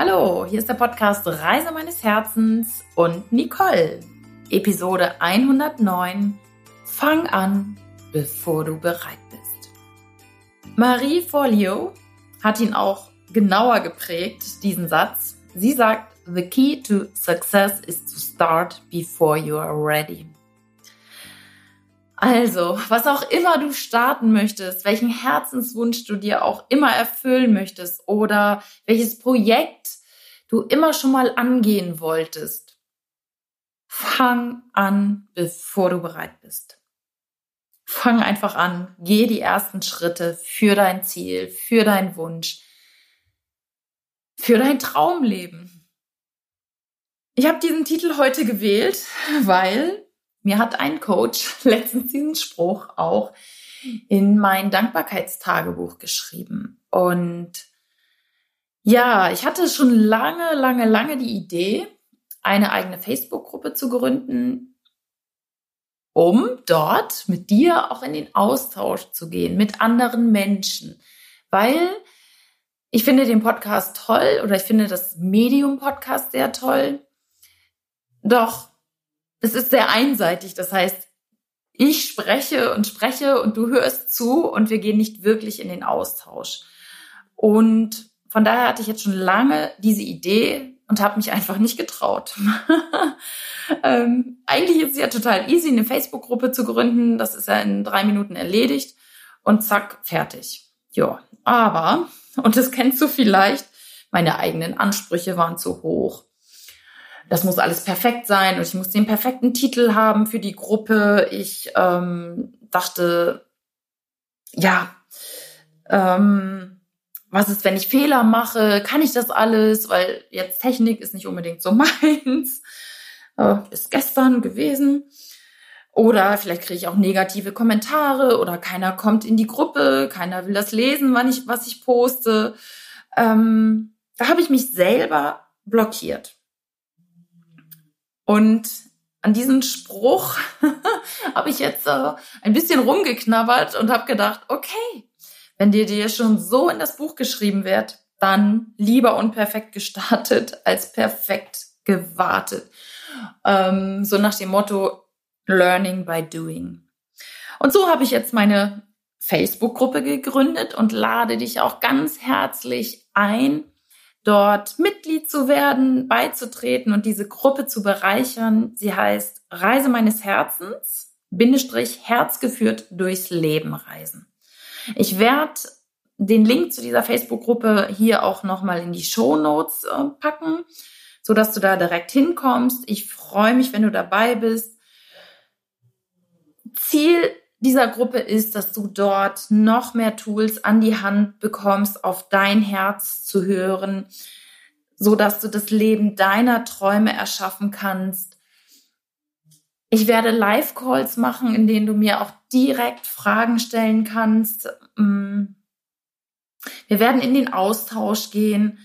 Hallo, hier ist der Podcast Reise meines Herzens und Nicole. Episode 109. Fang an, bevor du bereit bist. Marie Forleo hat ihn auch genauer geprägt, diesen Satz. Sie sagt, The key to success is to start before you are ready. Also, was auch immer du starten möchtest, welchen Herzenswunsch du dir auch immer erfüllen möchtest oder welches Projekt du immer schon mal angehen wolltest, fang an, bevor du bereit bist. Fang einfach an, geh die ersten Schritte für dein Ziel, für deinen Wunsch, für dein Traumleben. Ich habe diesen Titel heute gewählt, weil mir hat ein Coach letztens diesen Spruch auch in mein Dankbarkeitstagebuch geschrieben. Und ja, ich hatte schon lange, lange, lange die Idee, eine eigene Facebook-Gruppe zu gründen, um dort mit dir auch in den Austausch zu gehen, mit anderen Menschen. Weil ich finde den Podcast toll oder ich finde das Medium-Podcast sehr toll. Doch es ist sehr einseitig. Das heißt, ich spreche und spreche und du hörst zu und wir gehen nicht wirklich in den Austausch. Und von daher hatte ich jetzt schon lange diese Idee und habe mich einfach nicht getraut. ähm, eigentlich ist es ja total easy, eine Facebook-Gruppe zu gründen. Das ist ja in drei Minuten erledigt und zack, fertig. Ja, aber, und das kennst du vielleicht, meine eigenen Ansprüche waren zu hoch das muss alles perfekt sein und ich muss den perfekten Titel haben für die Gruppe. Ich ähm, dachte, ja, ähm, was ist, wenn ich Fehler mache? Kann ich das alles? Weil jetzt Technik ist nicht unbedingt so meins. Äh, ist gestern gewesen. Oder vielleicht kriege ich auch negative Kommentare oder keiner kommt in die Gruppe, keiner will das lesen, wann ich, was ich poste. Ähm, da habe ich mich selber blockiert. Und an diesen Spruch habe ich jetzt äh, ein bisschen rumgeknabbert und habe gedacht, okay, wenn dir dir schon so in das Buch geschrieben wird, dann lieber unperfekt gestartet als perfekt gewartet. Ähm, so nach dem Motto Learning by Doing. Und so habe ich jetzt meine Facebook-Gruppe gegründet und lade dich auch ganz herzlich ein, dort Mitglied zu werden, beizutreten und diese Gruppe zu bereichern. Sie heißt Reise meines Herzens, Bindestrich Herzgeführt durchs Leben reisen. Ich werde den Link zu dieser Facebook-Gruppe hier auch nochmal in die Show Notes äh, packen, so dass du da direkt hinkommst. Ich freue mich, wenn du dabei bist. Ziel dieser Gruppe ist, dass du dort noch mehr Tools an die Hand bekommst, auf dein Herz zu hören, so dass du das Leben deiner Träume erschaffen kannst. Ich werde Live-Calls machen, in denen du mir auch direkt Fragen stellen kannst. Mm. Wir werden in den Austausch gehen.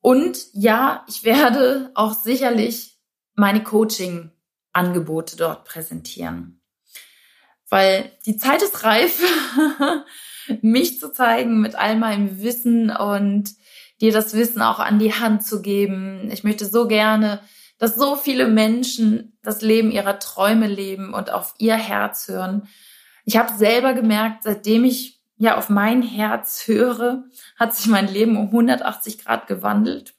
Und ja, ich werde auch sicherlich meine Coaching-Angebote dort präsentieren weil die Zeit ist reif, mich zu zeigen mit all meinem Wissen und dir das Wissen auch an die Hand zu geben. Ich möchte so gerne, dass so viele Menschen das Leben ihrer Träume leben und auf ihr Herz hören. Ich habe selber gemerkt, seitdem ich ja auf mein Herz höre, hat sich mein Leben um 180 Grad gewandelt.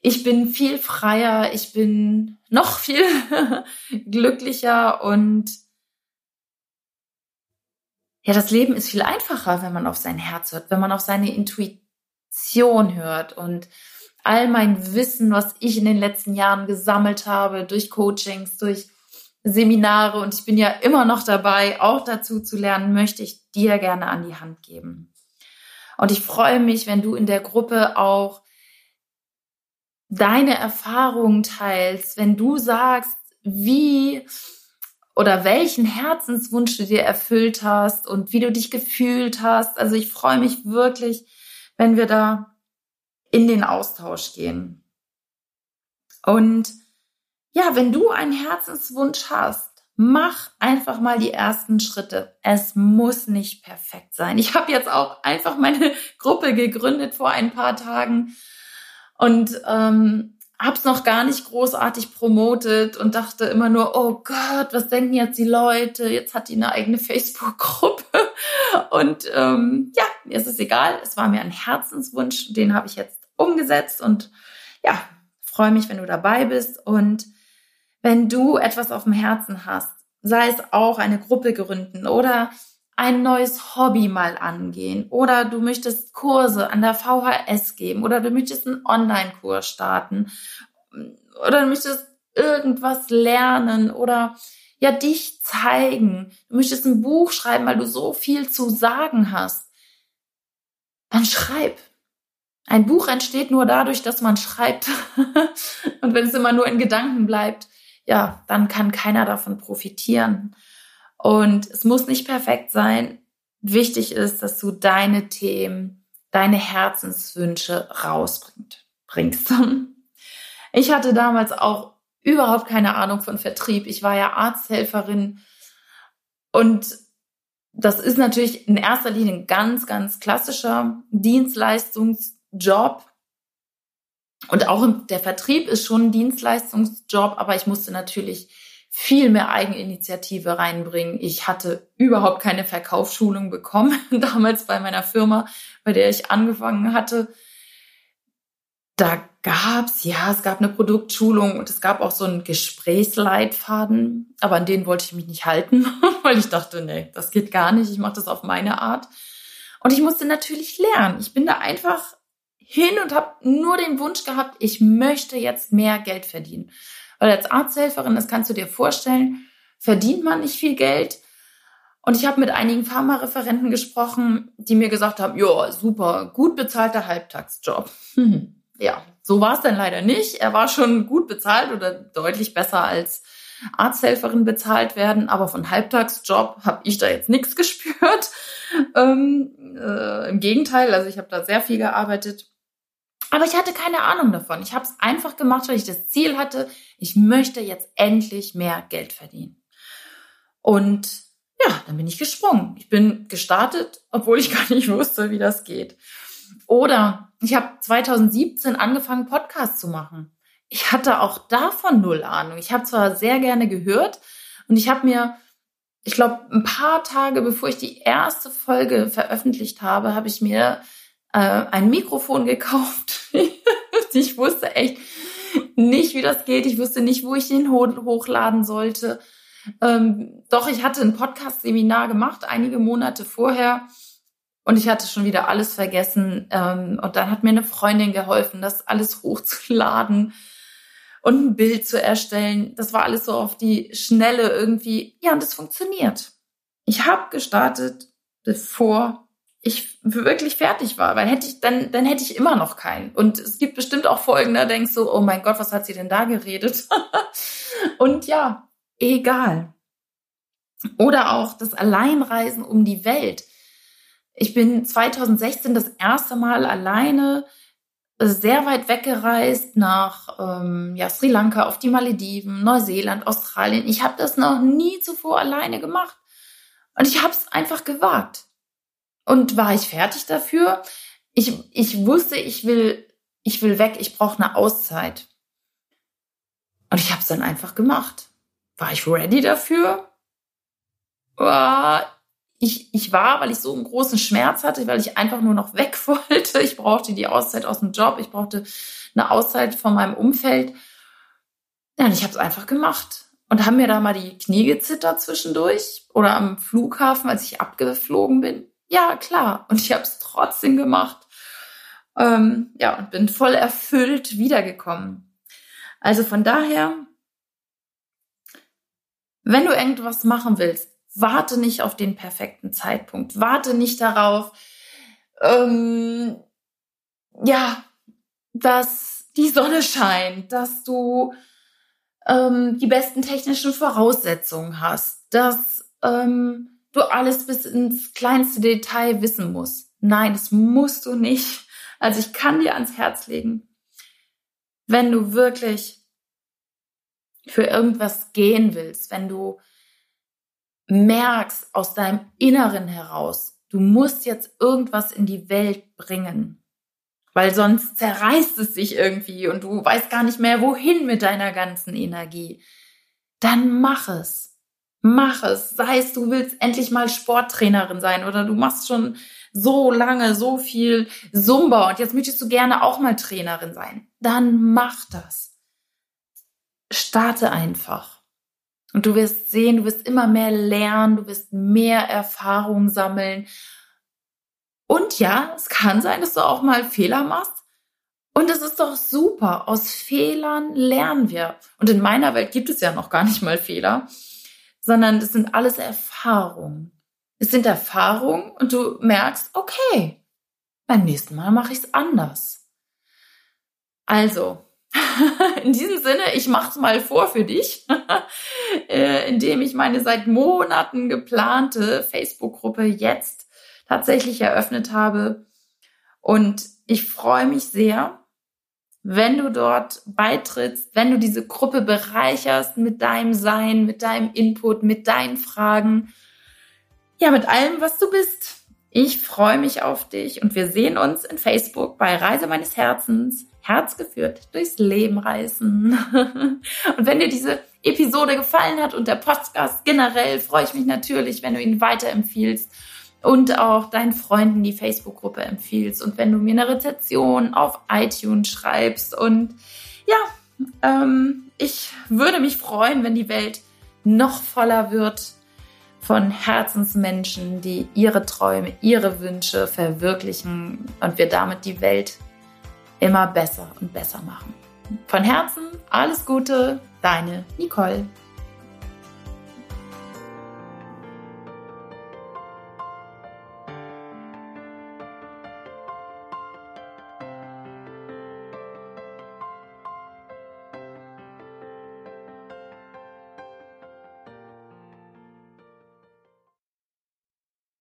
Ich bin viel freier, ich bin noch viel glücklicher und ja, das Leben ist viel einfacher, wenn man auf sein Herz hört, wenn man auf seine Intuition hört und all mein Wissen, was ich in den letzten Jahren gesammelt habe, durch Coachings, durch Seminare und ich bin ja immer noch dabei, auch dazu zu lernen, möchte ich dir gerne an die Hand geben. Und ich freue mich, wenn du in der Gruppe auch deine Erfahrungen teilst, wenn du sagst, wie oder welchen Herzenswunsch du dir erfüllt hast und wie du dich gefühlt hast. Also ich freue mich wirklich, wenn wir da in den Austausch gehen. Und ja, wenn du einen Herzenswunsch hast, Mach einfach mal die ersten Schritte. Es muss nicht perfekt sein. Ich habe jetzt auch einfach meine Gruppe gegründet vor ein paar Tagen und ähm, habe es noch gar nicht großartig promotet und dachte immer nur, oh Gott, was denken jetzt die Leute? Jetzt hat die eine eigene Facebook-Gruppe. Und ähm, ja, mir ist es egal. Es war mir ein Herzenswunsch, den habe ich jetzt umgesetzt und ja, freue mich, wenn du dabei bist. Und wenn du etwas auf dem Herzen hast, sei es auch eine Gruppe gründen oder ein neues Hobby mal angehen oder du möchtest Kurse an der VHS geben oder du möchtest einen Online-Kurs starten oder du möchtest irgendwas lernen oder ja dich zeigen. Du möchtest ein Buch schreiben, weil du so viel zu sagen hast. Dann schreib. Ein Buch entsteht nur dadurch, dass man schreibt. Und wenn es immer nur in Gedanken bleibt, ja, dann kann keiner davon profitieren. Und es muss nicht perfekt sein. Wichtig ist, dass du deine Themen, deine Herzenswünsche rausbringst. Ich hatte damals auch überhaupt keine Ahnung von Vertrieb. Ich war ja Arzthelferin und das ist natürlich in erster Linie ein ganz, ganz klassischer Dienstleistungsjob. Und auch der Vertrieb ist schon ein Dienstleistungsjob, aber ich musste natürlich viel mehr Eigeninitiative reinbringen. Ich hatte überhaupt keine Verkaufsschulung bekommen, damals bei meiner Firma, bei der ich angefangen hatte. Da gab's, ja, es gab eine Produktschulung und es gab auch so einen Gesprächsleitfaden, aber an den wollte ich mich nicht halten, weil ich dachte, nee, das geht gar nicht, ich mache das auf meine Art. Und ich musste natürlich lernen. Ich bin da einfach hin und habe nur den Wunsch gehabt, ich möchte jetzt mehr Geld verdienen. Weil als Arzthelferin, das kannst du dir vorstellen, verdient man nicht viel Geld. Und ich habe mit einigen Pharmareferenten gesprochen, die mir gesagt haben, ja, super, gut bezahlter Halbtagsjob. Hm. Ja, so war es dann leider nicht. Er war schon gut bezahlt oder deutlich besser als Arzthelferin bezahlt werden, aber von Halbtagsjob habe ich da jetzt nichts gespürt. Ähm, äh, Im Gegenteil, also ich habe da sehr viel gearbeitet aber ich hatte keine Ahnung davon. Ich habe es einfach gemacht, weil ich das Ziel hatte, ich möchte jetzt endlich mehr Geld verdienen. Und ja, dann bin ich gesprungen. Ich bin gestartet, obwohl ich gar nicht wusste, wie das geht. Oder ich habe 2017 angefangen, Podcasts zu machen. Ich hatte auch davon null Ahnung. Ich habe zwar sehr gerne gehört und ich habe mir, ich glaube, ein paar Tage bevor ich die erste Folge veröffentlicht habe, habe ich mir äh, ein Mikrofon gekauft. ich wusste echt nicht, wie das geht. Ich wusste nicht, wo ich ihn hochladen sollte. Ähm, doch, ich hatte ein Podcast-Seminar gemacht, einige Monate vorher. Und ich hatte schon wieder alles vergessen. Ähm, und dann hat mir eine Freundin geholfen, das alles hochzuladen und ein Bild zu erstellen. Das war alles so auf die Schnelle irgendwie. Ja, und es funktioniert. Ich habe gestartet, bevor ich wirklich fertig war, weil hätte ich dann dann hätte ich immer noch keinen. Und es gibt bestimmt auch Folgen, da denkst du, oh mein Gott, was hat sie denn da geredet? und ja, egal. Oder auch das Alleinreisen um die Welt. Ich bin 2016 das erste Mal alleine sehr weit weggereist nach ähm, ja, Sri Lanka, auf die Malediven, Neuseeland, Australien. Ich habe das noch nie zuvor alleine gemacht. Und ich habe es einfach gewagt. Und war ich fertig dafür? Ich, ich wusste, ich will, ich will weg, ich brauche eine Auszeit. Und ich habe es dann einfach gemacht. War ich ready dafür? Ich, ich war, weil ich so einen großen Schmerz hatte, weil ich einfach nur noch weg wollte. Ich brauchte die Auszeit aus dem Job, ich brauchte eine Auszeit von meinem Umfeld. Ja, und ich habe es einfach gemacht. Und haben mir da mal die Knie gezittert zwischendurch oder am Flughafen, als ich abgeflogen bin. Ja, klar. Und ich habe es trotzdem gemacht. Ähm, ja, und bin voll erfüllt wiedergekommen. Also von daher, wenn du irgendwas machen willst, warte nicht auf den perfekten Zeitpunkt. Warte nicht darauf, ähm, ja, dass die Sonne scheint, dass du ähm, die besten technischen Voraussetzungen hast, dass ähm, du alles bis ins kleinste Detail wissen musst. Nein, das musst du nicht. Also ich kann dir ans Herz legen, wenn du wirklich für irgendwas gehen willst, wenn du merkst aus deinem Inneren heraus, du musst jetzt irgendwas in die Welt bringen, weil sonst zerreißt es sich irgendwie und du weißt gar nicht mehr, wohin mit deiner ganzen Energie, dann mach es. Mach es. Sei es, du willst endlich mal Sporttrainerin sein oder du machst schon so lange so viel Zumba und jetzt möchtest du gerne auch mal Trainerin sein. Dann mach das. Starte einfach. Und du wirst sehen, du wirst immer mehr lernen, du wirst mehr Erfahrung sammeln. Und ja, es kann sein, dass du auch mal Fehler machst. Und es ist doch super. Aus Fehlern lernen wir. Und in meiner Welt gibt es ja noch gar nicht mal Fehler sondern das sind alles Erfahrungen. Es sind Erfahrungen und du merkst, okay, beim nächsten Mal mache ich es anders. Also, in diesem Sinne, ich mache es mal vor für dich, äh, indem ich meine seit Monaten geplante Facebook-Gruppe jetzt tatsächlich eröffnet habe. Und ich freue mich sehr, wenn du dort beitrittst, wenn du diese Gruppe bereicherst mit deinem Sein, mit deinem Input, mit deinen Fragen, ja, mit allem, was du bist. Ich freue mich auf dich und wir sehen uns in Facebook bei Reise meines Herzens, Herz geführt durchs Leben reisen. und wenn dir diese Episode gefallen hat und der Podcast generell, freue ich mich natürlich, wenn du ihn weiterempfiehlst und auch deinen Freunden die Facebook-Gruppe empfiehlst und wenn du mir eine Rezession auf iTunes schreibst. Und ja, ähm, ich würde mich freuen, wenn die Welt noch voller wird von Herzensmenschen, die ihre Träume, ihre Wünsche verwirklichen und wir damit die Welt immer besser und besser machen. Von Herzen alles Gute, deine Nicole.